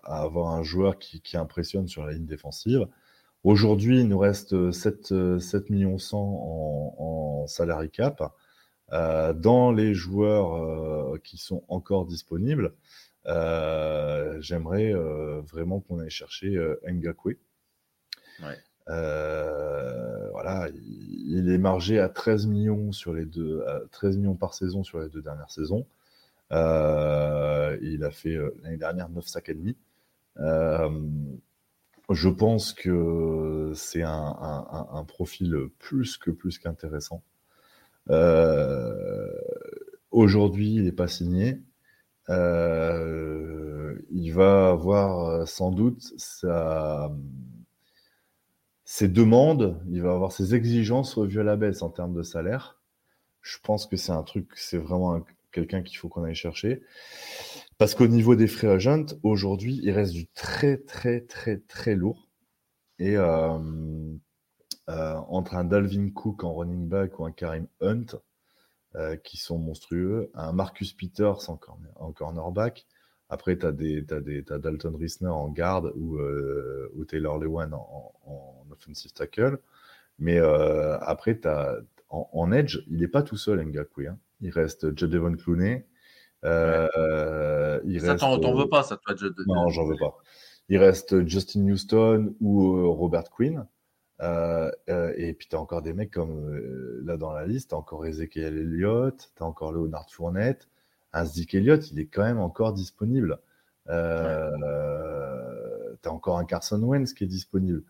avoir un joueur qui, qui, impressionne sur la ligne défensive. Aujourd'hui, il nous reste 7, 7 millions 100 en, en salary cap. Euh, dans les joueurs euh, qui sont encore disponibles, euh, j'aimerais vraiment qu'on aille chercher Ngakwe. voilà, il, est margé à 13 millions sur les deux, 13 millions par saison sur les deux dernières saisons. il a fait l'année dernière 9 sacs et demi. Je pense que c'est un, profil plus que plus qu'intéressant. Euh, aujourd'hui, il n'est pas signé. Euh, il va avoir sans doute ses demandes, il va avoir ses exigences revues à la baisse en termes de salaire. Je pense que c'est un truc, c'est vraiment quelqu'un qu'il faut qu'on aille chercher. Parce qu'au niveau des free agents, aujourd'hui, il reste du très, très, très, très lourd. Et euh, euh, entre un Dalvin Cook en running back ou un Karim Hunt, euh, qui sont monstrueux, un Marcus Peters en, en cornerback. Après, tu as, Dalton Risner en garde ou, ou Taylor Lewan en, en, offensive tackle. Mais après, as en, edge, il n'est pas tout seul, Ngakwe. Hein. Il reste Jadevon Clooney. Euh, il ça, t'en veux pas, ça, toi, Non, j'en veux pas. Il reste Justin Houston ou Robert Quinn. et puis, tu as encore des mecs comme là dans la liste, tu as encore Ezekiel Elliott, tu as encore Leonard Fournette. Un Zeke Elliott, il est quand même encore disponible. Euh, tu as encore un Carson Wentz qui est disponible.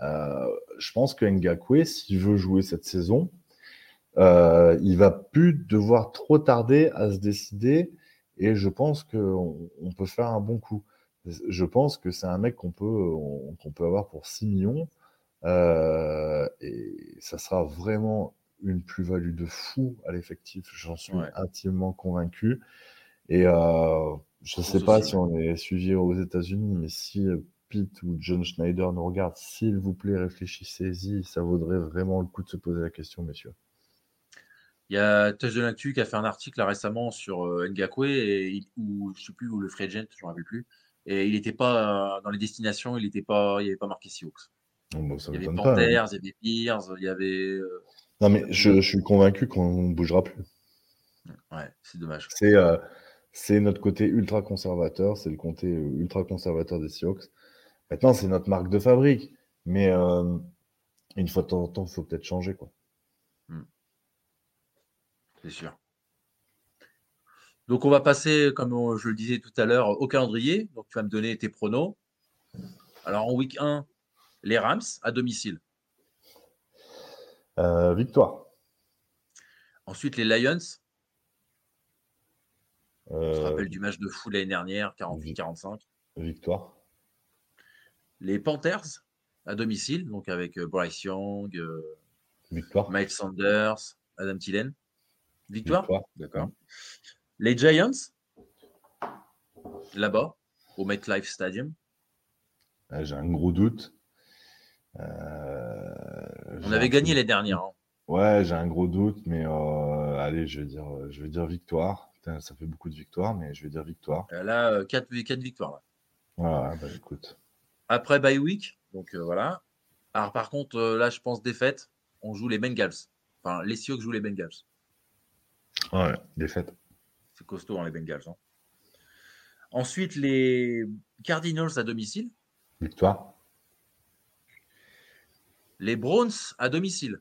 Euh, je pense que Ngakwe, s'il veut jouer cette saison, euh, il va plus devoir trop tarder à se décider et je pense qu'on on peut faire un bon coup. Je pense que c'est un mec qu'on peut, qu'on peut avoir pour 6 millions euh, et ça sera vraiment une plus-value de fou à l'effectif, j'en suis intimement convaincu. Et euh, je ne sais pas si on est suivi aux États-Unis, mais si Pete ou John Schneider nous regardent, s'il vous plaît, réfléchissez-y. Ça vaudrait vraiment le coup de se poser la question, messieurs. Il y a Touch de l'Actu qui a fait un article récemment sur euh, Ngakwe, et, ou je sais plus, où le free agent, je ne me rappelle plus. Et il n'était pas euh, dans les destinations, il n'était pas, il n'y avait pas marqué Seahawks. il y avait Panthers, il y avait Bears, il y avait. Euh, non, mais je, je suis convaincu qu'on ne bougera plus. Ouais, c'est dommage. C'est notre côté ultra conservateur, c'est le côté ultra conservateur des Seahawks. Maintenant, c'est notre marque de fabrique, mais une fois de temps en temps, il faut peut-être changer. quoi. C'est sûr. Donc, on va passer, comme je le disais tout à l'heure, au calendrier. Donc, tu vas me donner tes pronos. Alors, en week 1, les Rams à domicile. Euh, victoire. Ensuite, les Lions on se euh, rappelle du match de fou l'année dernière, 48-45. Victoire. Les Panthers à domicile, donc avec euh, Bryce Young, euh, Victoire. Mike Sanders, Adam Tillen. Victoire, D'accord. Les Giants, là-bas, au MetLife Stadium. Ah, j'ai un gros doute. On avait gagné les dernières. Hein. Ouais, j'ai un gros doute, mais allez, je vais dire, je vais dire victoire ça fait beaucoup de victoires, mais je vais dire victoire. Euh, là, 4, euh, 4 victoires. Voilà, bah, écoute. Après bye week, donc euh, voilà. Alors par contre, là, je pense défaite. On joue les Bengals. Enfin, les Sioux jouent les Bengals. Ouais, défaite. C'est costaud, hein, les Bengals. Hein. Ensuite, les Cardinals à domicile. Victoire. Les Browns à domicile.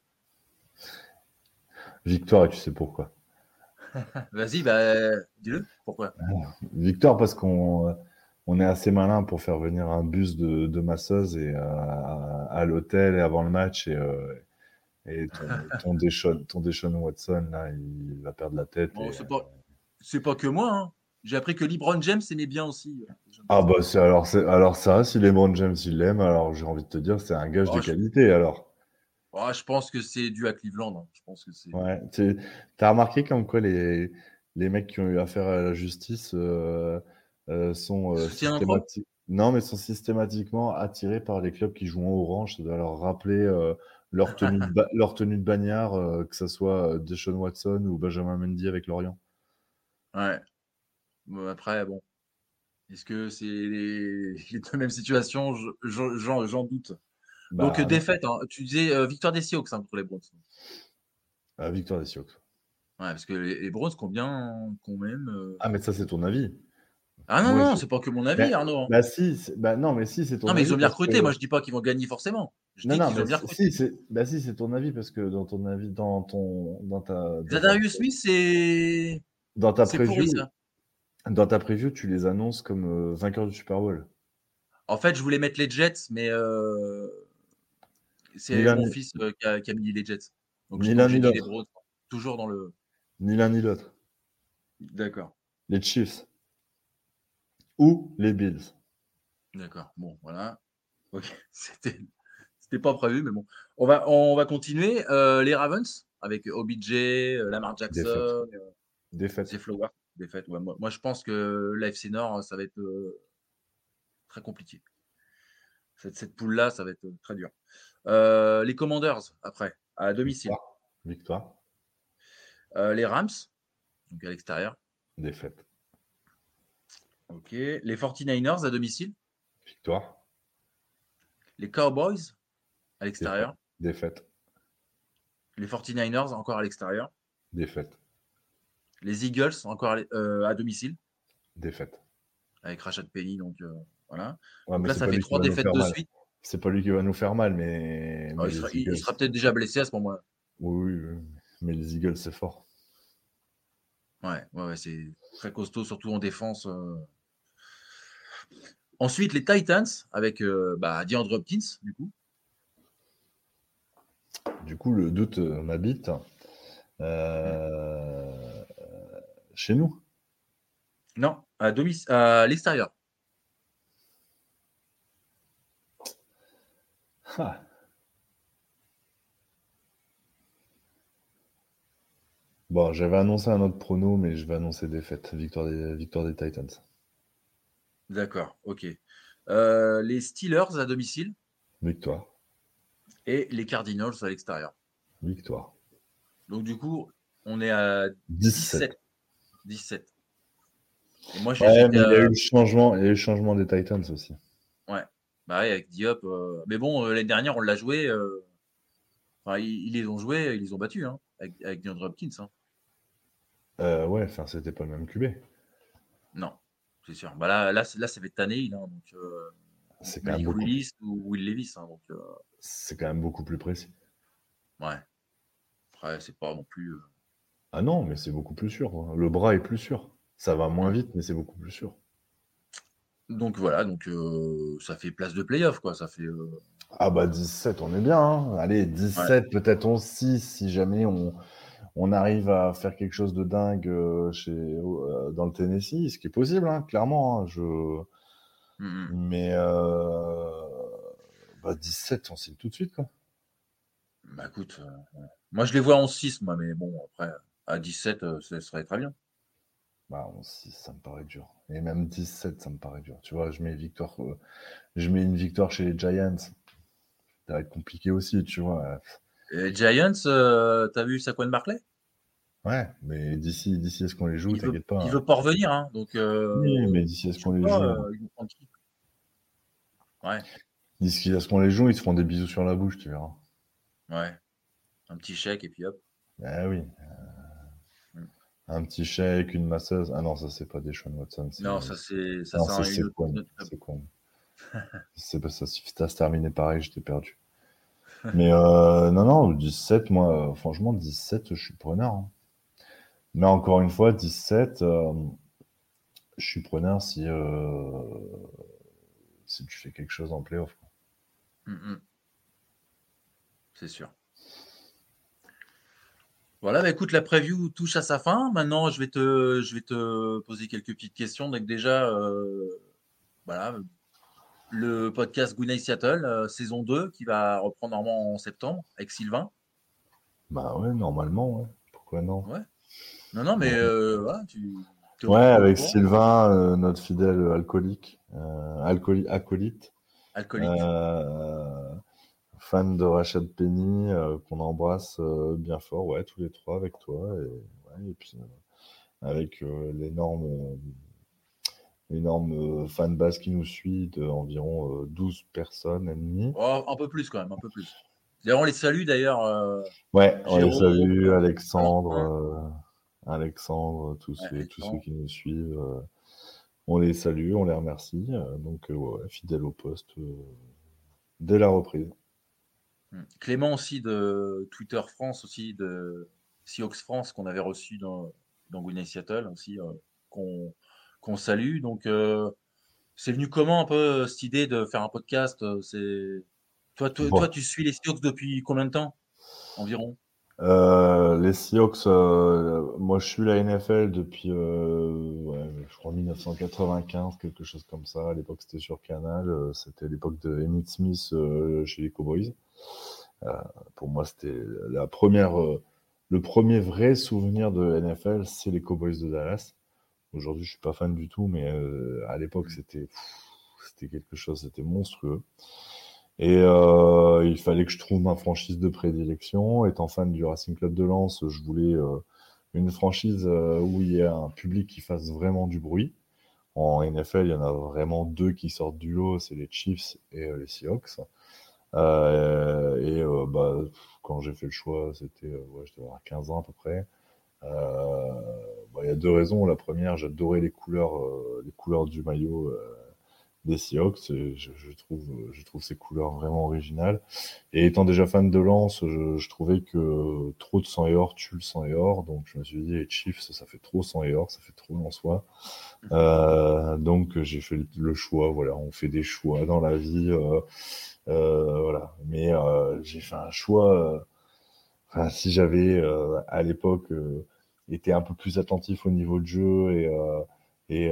Victoire, et tu sais pourquoi. Vas-y, bah, dis-le. Pourquoi Victoire, parce qu'on on est assez malin pour faire venir un bus de, de masseuse et, euh, à, l'hôtel et avant le match. Et, euh, et ton, ton, Deshaun, ton Watson, là, il va perdre la tête. c'est, pas, que moi. Hein. J'ai appris que LeBron James aimait bien aussi. Ah bah c'est alors, ça, si LeBron James il l'aime, alors j'ai envie de te dire c'est un gage oh, de qualité alors. Oh, je pense que c'est dû à Cleveland. Hein. Je pense que c'est. Ouais. Tu as remarqué comme quoi les, les mecs qui ont eu affaire à la justice euh, euh, sont euh, systématiquement. Non, mais sont systématiquement attirés par les clubs qui jouent en orange. Ça doit leur rappeler leur, tenue de leur tenue de bagnard, que ce soit Deshaun Watson ou Benjamin Mendy avec Lorient. Ouais. après, bon. Est-ce que c'est les, les deux mêmes situations? J'en doute. Donc, bah, défaite, hein. tu disais euh, victoire des Seahawks hein, pour les Browns. Ah, victoire des Seahawks. Ouais, parce que les, les Browns, combien quand même. Euh? Ah, mais ça, c'est ton avis. Ah non, non, c'est pas que mon avis, bah, Arnaud. Hein. Bah si, bah non, mais si, c'est ton Non, mais ils ont bien recruté. Moi, je dis pas qu'ils vont gagner forcément. Je non, dis non, bien Si, c'est... Bah si, c'est ton avis parce que dans ton avis, dans ton, dans ta. Zadarius Smith, c'est. Dans ta preview. Dans ta preview, tu les annonces comme euh, vainqueurs du Super Bowl. En fait, je voulais mettre les Jets, mais euh... C'est mon fils euh, qui, a, mis les Jets. Donc, ni l'un ni l'autre. Toujours dans le. Ni l'un ni l'autre. D'accord. Les Chiefs. Ou les Bills. D'accord. Bon, voilà. Ok. C'était. C'était pas prévu, mais bon. On va, on va continuer. Euh, les Ravens, avec OBJ, euh, Lamar Jackson, Défaite. C'est Flower. Défaite. Ouais, moi, moi, je pense que l'AFC Nord, ça va être très compliqué. Cette, cette poule-là, ça va être très dur. Euh, les Commanders, après, à domicile. Victoire. Euh, les Rams, donc à l'extérieur. Défaite. Ok. Les 49ers à domicile? Victoire. Les Cowboys? À l'extérieur. Défaite. Les 49ers, encore à l'extérieur. Défaite. Les Eagles, encore à, euh, à domicile. Défaite. Avec Rachat Penny, donc euh, voilà. Ouais, Là, ça fait trois défaites de mal. suite. C'est pas lui qui va nous faire mal, mais. Ah, mais il, sera, Eagles- peut-être déjà blessé à ce moment-là. Oui, oui, oui. mais les Eagles, c'est fort. Ouais, ouais, ouais, c'est très costaud, surtout en défense. euh. Ensuite, les Titans avec euh, bah, DeAndre Hopkins, du coup. Du coup, le doute euh, m'habite. Euh, Chez nous. Non, à, domic- à l'extérieur. Ah. Bon, j'avais annoncé un autre prono, mais je vais annoncer défaite. Victoire des, victoire des Titans. D'accord, ok. Euh, les Steelers à domicile Victoire. et les Cardinals à l'extérieur. Victoire. Donc, du coup, on est à 17. 17. 17. Et moi, j'ai Ouais, mais il y a à- eu le changement, il y a eu le changement des Titans aussi. Bah ouais, avec Diop. euh, Mais bon, euh, l'année dernière, on l'a joué. euh, Enfin, ils, ils les ont joués, ils les ont battus, hein, avec, avec DeAndre Hopkins. hein. Euh, ouais, enfin, c'était pas le même QB. Non, c'est sûr. Bah là, là, c'est- là, ça fait Tannehill, hein, donc euh, C'est quand, même beaucoup, Willis ou Will Levis. hein, donc, euh, c'est quand même beaucoup plus précis. ouais. Après, c'est pas non plus. euh, Ah non, mais c'est beaucoup plus sûr. hein. Le bras est plus sûr. Ça va moins vite, mais c'est beaucoup plus sûr. Donc voilà, donc euh, ça fait place de playoff, quoi. Ça fait. Ah bah 17, on est bien. hein. Allez, 17, peut-être 11-6 si jamais on, on arrive à faire quelque chose de dingue euh, chez, euh, dans le Tennessee, ce qui est possible, hein, clairement. hein, je... hum, hum. Mais euh, bah 17, on signe tout de suite. Quoi. Bah écoute, euh, moi je les vois en 6, moi, mais bon, après, à 17, euh, ce serait très bien. Bah 11-6, ça me paraît dur. Et même 17, ça me paraît dur. Tu vois, je mets, victoire, je mets une victoire chez les Giants. Ça va être compliqué aussi, tu vois. Et Giants, euh, t'as vu Saquon Barclay? Ouais, mais d'ici, d'ici à ce qu'on les joue, t'inquiète pas. il hein. veut pas revenir, hein, donc. euh, Oui, mais d'ici à ce qu'on les joue. euh, Ouais, D'ici à ce qu'on les joue, ils se feront des bisous sur la bouche, tu verras. ouais. Un petit chèque et puis hop. Ah oui. Mm. Un petit chèque, une masseuse. Ah non, ça c'est pas des Sean Watson. Non, ça c'est ça non, c'est c'est pas ça. Si ça se terminait pareil, j'étais perdu. Mais euh, non, non, 17, moi, euh, franchement, 17, je suis preneur. hein. Mais encore une fois, 17, euh, je suis preneur si, si tu fais quelque chose en playoff. Mm, mm. C'est sûr. Voilà, bah écoute, la preview touche à sa fin. Maintenant, je vais te, je vais te poser quelques petites questions. Donc déjà, voilà, le podcast Good Night Seattle, euh, saison 2, qui va reprendre normalement en septembre avec Sylvain. Bah ouais, normalement, ouais. Pourquoi non? Non, non, mais euh, voilà, tu... Ouais, avec Sylvain, euh, notre fidèle alcoolique, euh, alcooli- acolyte, Alcoolique. euh, fan de Rachel Penny, euh, qu'on embrasse euh, bien fort, ouais, tous les trois avec toi, et, ouais, et puis euh, avec euh, l'énorme l'énorme euh, fan base qui nous suit de environ euh, 12 personnes et demie. Oh, un peu plus quand même, un peu plus. D'ailleurs, on les salue d'ailleurs. euh, Ouais, on les salue, Alexandre, euh, Alexandre, tous, Ouais, ceux, tous Alexandre. ceux qui nous suivent. euh, on les salue, on les remercie. donc, ouais, fidèle au poste dès la reprise. Mm. Clément aussi de Twitter France, aussi de Seahawks France, qu'on avait reçu dans, dans Seattle aussi, qu'on qu'on salue. Donc, euh, c'est venu comment un peu cette idée de faire un podcast euh, C'est toi, toi, Bon. toi, tu suis les Seahawks depuis combien de temps environ? Euh, les Seahawks, euh, moi je suis la NFL depuis, euh, ouais, je crois 1995, quelque chose comme ça. À l'époque c'était sur Canal, euh, c'était l'époque de Emmitt Smith euh, chez les Cowboys. Euh, pour moi c'était la première, euh, le premier vrai souvenir de NFL, c'est les Cowboys de Dallas. Aujourd'hui je suis pas fan du tout, mais euh, à l'époque c'était, pff, c'était quelque chose, c'était monstrueux. Et euh, il fallait que je trouve ma franchise de prédilection. Étant fan du Racing Club de Lens, je voulais euh, une franchise euh, où il y a un public qui fasse vraiment du bruit. En NFL, il y en a vraiment deux qui sortent du lot, c'est les Chiefs et euh, les Seahawks. et bah, quand j'ai fait le choix, c'était, ouais, je devais avoir 15 ans à peu près. Bah, il y a deux raisons. La première, j'adorais les couleurs, les couleurs du maillot des Seahawks. Je, je, trouve, je trouve ces couleurs vraiment originales. Et étant déjà fan de Lance, je, trouvais que trop de sang et or tue le sang et or. Donc je me suis dit, les Chiefs, ça fait trop sang et or, ça fait trop soi Euh, donc j'ai fait le choix. Voilà, on fait des choix dans la vie. Euh, euh, voilà. Mais euh, j'ai fait un choix. Enfin, si j'avais à l'époque été un peu plus attentif au niveau de jeu et, et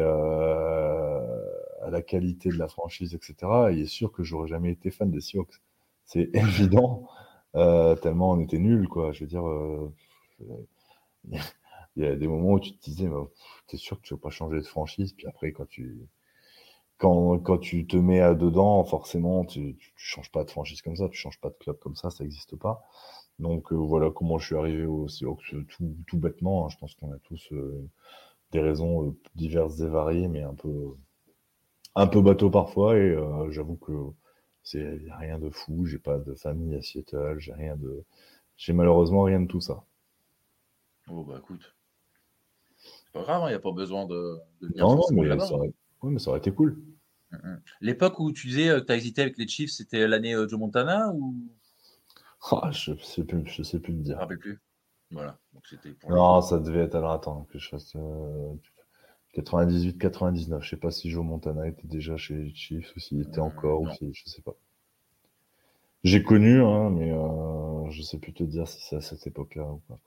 à la qualité de la franchise, etc., il est sûr que j'aurais jamais été fan des Seahawks. C'est évident, euh, tellement on était nuls, quoi. Je veux dire, euh, il y a des moments où tu te disais, tu es sûr que tu ne vas pas changer de franchise, puis après, quand tu, quand, quand tu te mets à dedans, forcément, tu ne changes pas de franchise comme ça, tu changes pas de club comme ça, ça n'existe pas. Donc euh, voilà comment je suis arrivé au Seahawks, tout, tout bêtement. Hein. je pense qu'on a tous des raisons diverses et variées, mais un peu un peu bateau parfois et euh, j'avoue que c'est rien de fou. J'ai pas de famille à Seattle, j'ai rien de, j'ai malheureusement rien de tout ça. Oh bah écoute, c'est pas grave, il hein, n'y a pas besoin de, venir non, non, mais ça, aurait... mais ça aurait été cool. Mm, mm. L'époque où tu disais euh, que tu as hésité avec les Chiefs, c'était l'année euh, Joe Montana ou? Ah, je sais plus, je sais plus le dire. Je me rappelle plus. Voilà. Donc non, ça devait être. Alors attends, que je fasse. 98-99. Je sais pas si Joe Montana était déjà chez les Chiefs ou s'il était encore ou si, je sais pas. J'ai connu, hein, mais euh, je sais plus te dire si c'est à cette époque-là ou pas.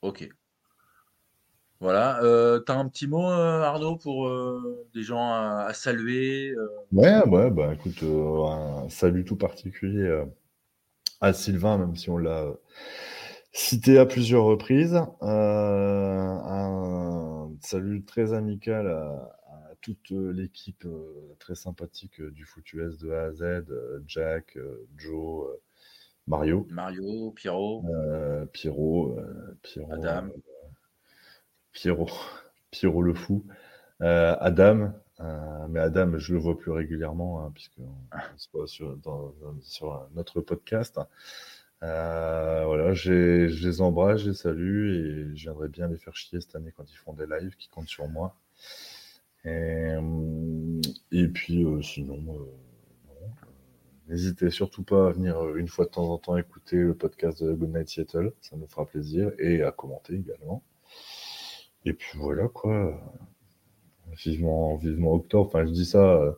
Ok. Voilà. Euh, tu as un petit mot, euh, Arnaud, pour euh, des gens à, saluer Ouais, ouais, bah écoute, un salut tout particulier à Sylvain, même si on l'a cité à plusieurs reprises. un salut très amical à, toute l'équipe euh, très sympathique euh, du Foutu S de A à Z, euh, Jack, Joe, Mario. Mario, Pierrot. Pierrot, Pierrot. Adam. Pierrot, Pierrot le fou. Adam, mais Adam, je le vois plus régulièrement, hein, puisque c'est pas sur, sur notre podcast. Euh, voilà, je les embrasse, je les salue et je viendrai bien les faire chier cette année quand ils font des lives qui comptent sur moi. Et, euh, puis euh, sinon, n'hésitez surtout pas à venir une fois de temps en temps écouter le podcast de Good Night Seattle, ça nous fera plaisir et à commenter également. Et puis voilà quoi, vivement, vivement octobre. Enfin, je dis ça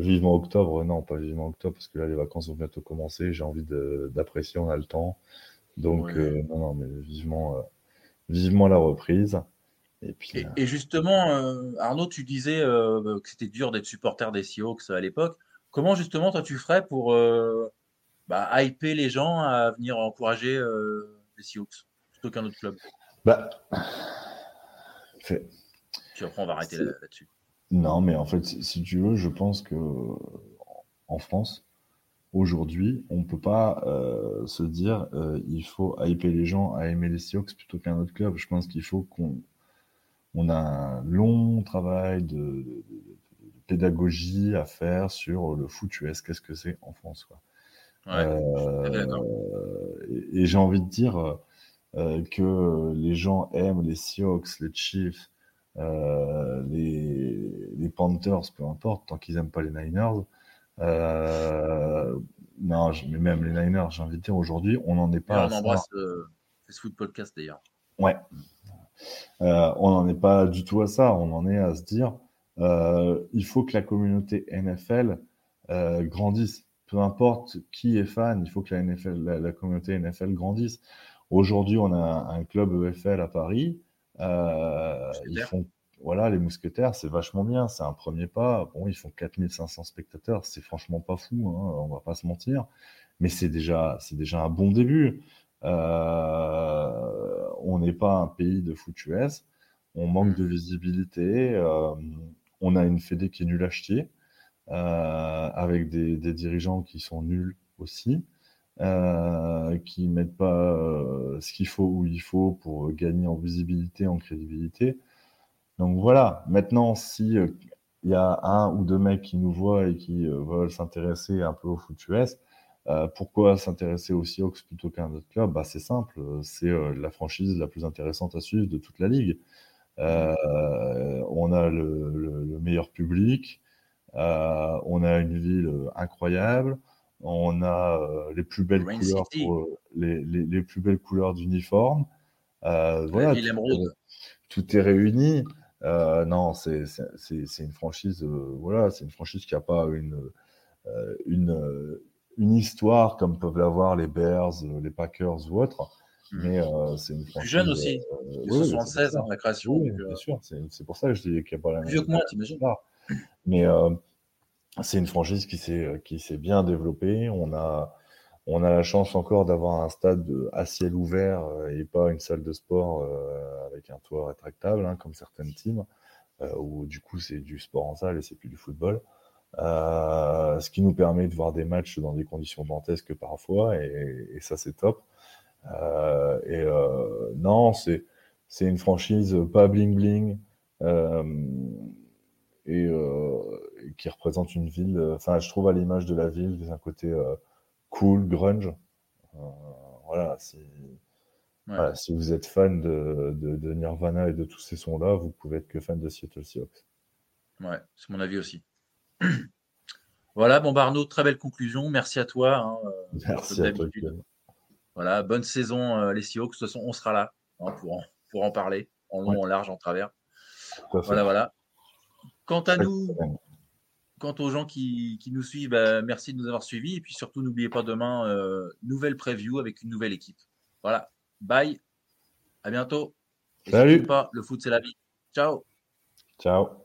Vivement octobre, non, pas vivement octobre, parce que là, les vacances vont bientôt commencer. J'ai envie d'apprécier, on a le temps. Donc, euh, non, non, mais vivement, euh, vivement la reprise. Et, puis, et, justement, euh, Arnaud, tu disais que c'était dur d'être supporter des Seahawks à l'époque. Comment, justement, toi, tu ferais pour bah, hyper les gens à venir encourager les Seahawks plutôt qu'un autre club? Bah, Puis après, on va arrêter là-dessus. Non, mais en fait, si tu veux, je pense que en France, aujourd'hui, on ne peut pas euh, se dire euh, il faut hyper les gens à aimer les Seahawks plutôt qu'un autre club. Je pense qu'il faut qu'on on a un long travail de, pédagogie à faire sur le foot US, qu'est-ce que c'est en France. Quoi? Euh, et, j'ai envie de dire que les gens aiment les Seahawks, les Chiefs, euh, les, les, Panthers, peu importe, tant qu'ils n'aiment pas les Niners. Euh, non, mais même les Niners, j'ai envie de dire, aujourd'hui, on n'en est pas. on embrasse Foot Podcast d'ailleurs. Ouais. Euh, on n'en est pas du tout à ça. On en est à se dire, il faut que la communauté NFL grandisse. Peu importe qui est fan, il faut que la, NFL, la communauté NFL grandisse. Aujourd'hui, on a un club EFL à Paris. Euh, ils font, voilà, les mousquetaires, c'est vachement bien, c'est un premier pas. Bon, ils font 4500 spectateurs, c'est franchement pas fou, hein, on va pas se mentir, mais c'est déjà, c'est déjà un bon début. Euh, on n'est pas un pays de foot US, on manque de visibilité, euh, on a une fédé qui est nulle à chier, avec des, des, dirigeants qui sont nuls aussi. Euh, qui mettent pas euh, ce qu'il faut où il faut pour gagner en visibilité, en crédibilité. Donc voilà, maintenant, si euh, il y a un ou deux mecs qui nous voient et qui veulent s'intéresser un peu au foot US, pourquoi s'intéresser aux Seahawks plutôt qu'à un autre club? Bah, C'est simple, c'est la franchise la plus intéressante à suivre de toute la ligue. on a le, meilleur public, on a une ville incroyable, on a les plus belles couleurs les, les, plus belles couleurs d'uniforme. voilà, tout, est réuni. non, c'est une franchise, voilà, c'est une franchise qui n'a pas une, une, une histoire comme peuvent l'avoir les Bears, les Packers ou autres. Hmm. Mais c'est une franchise. Plus jeune aussi. Euh, 76 ans, la création. Oui, bien sûr. C'est pour ça que je dis qu'il n'y a pas la même. Vieux que moi, t'imagines. Mais c'est une franchise qui s'est qui s'est bien développée. On a on a la chance encore d'avoir un stade à ciel ouvert euh, et pas une salle de sport euh, avec un toit rétractable hein, comme certaines teams euh, où du coup c'est du sport en salle et c'est plus du football. ce qui nous permet de voir des matchs dans des conditions dantesques parfois et, ça c'est top. et non, c'est c'est une franchise pas bling bling et qui représente une ville. Enfin, je trouve à l'image de la ville, un côté cool, grunge. Euh, voilà, si, si vous êtes fan de, de, Nirvana et de tous ces sons-là, vous pouvez être que fan de Seattle Seahawks. Ouais, c'est mon avis aussi. voilà, bon Barno, très belle conclusion. Merci à toi. Hein, euh, Merci à toi. Voilà, bonne saison euh, les Seahawks. De toute façon, on sera là hein, pour, en, pour en parler, en long, en large, en travers. Voilà, voilà. Quant à nous, quant aux gens qui, nous suivent, bah, merci de nous avoir suivis. Et puis surtout, n'oubliez pas demain, euh, nouvelle preview avec une nouvelle équipe. Voilà. Bye. À bientôt. Salut. Pas, le foot, c'est la vie. Ciao. Ciao.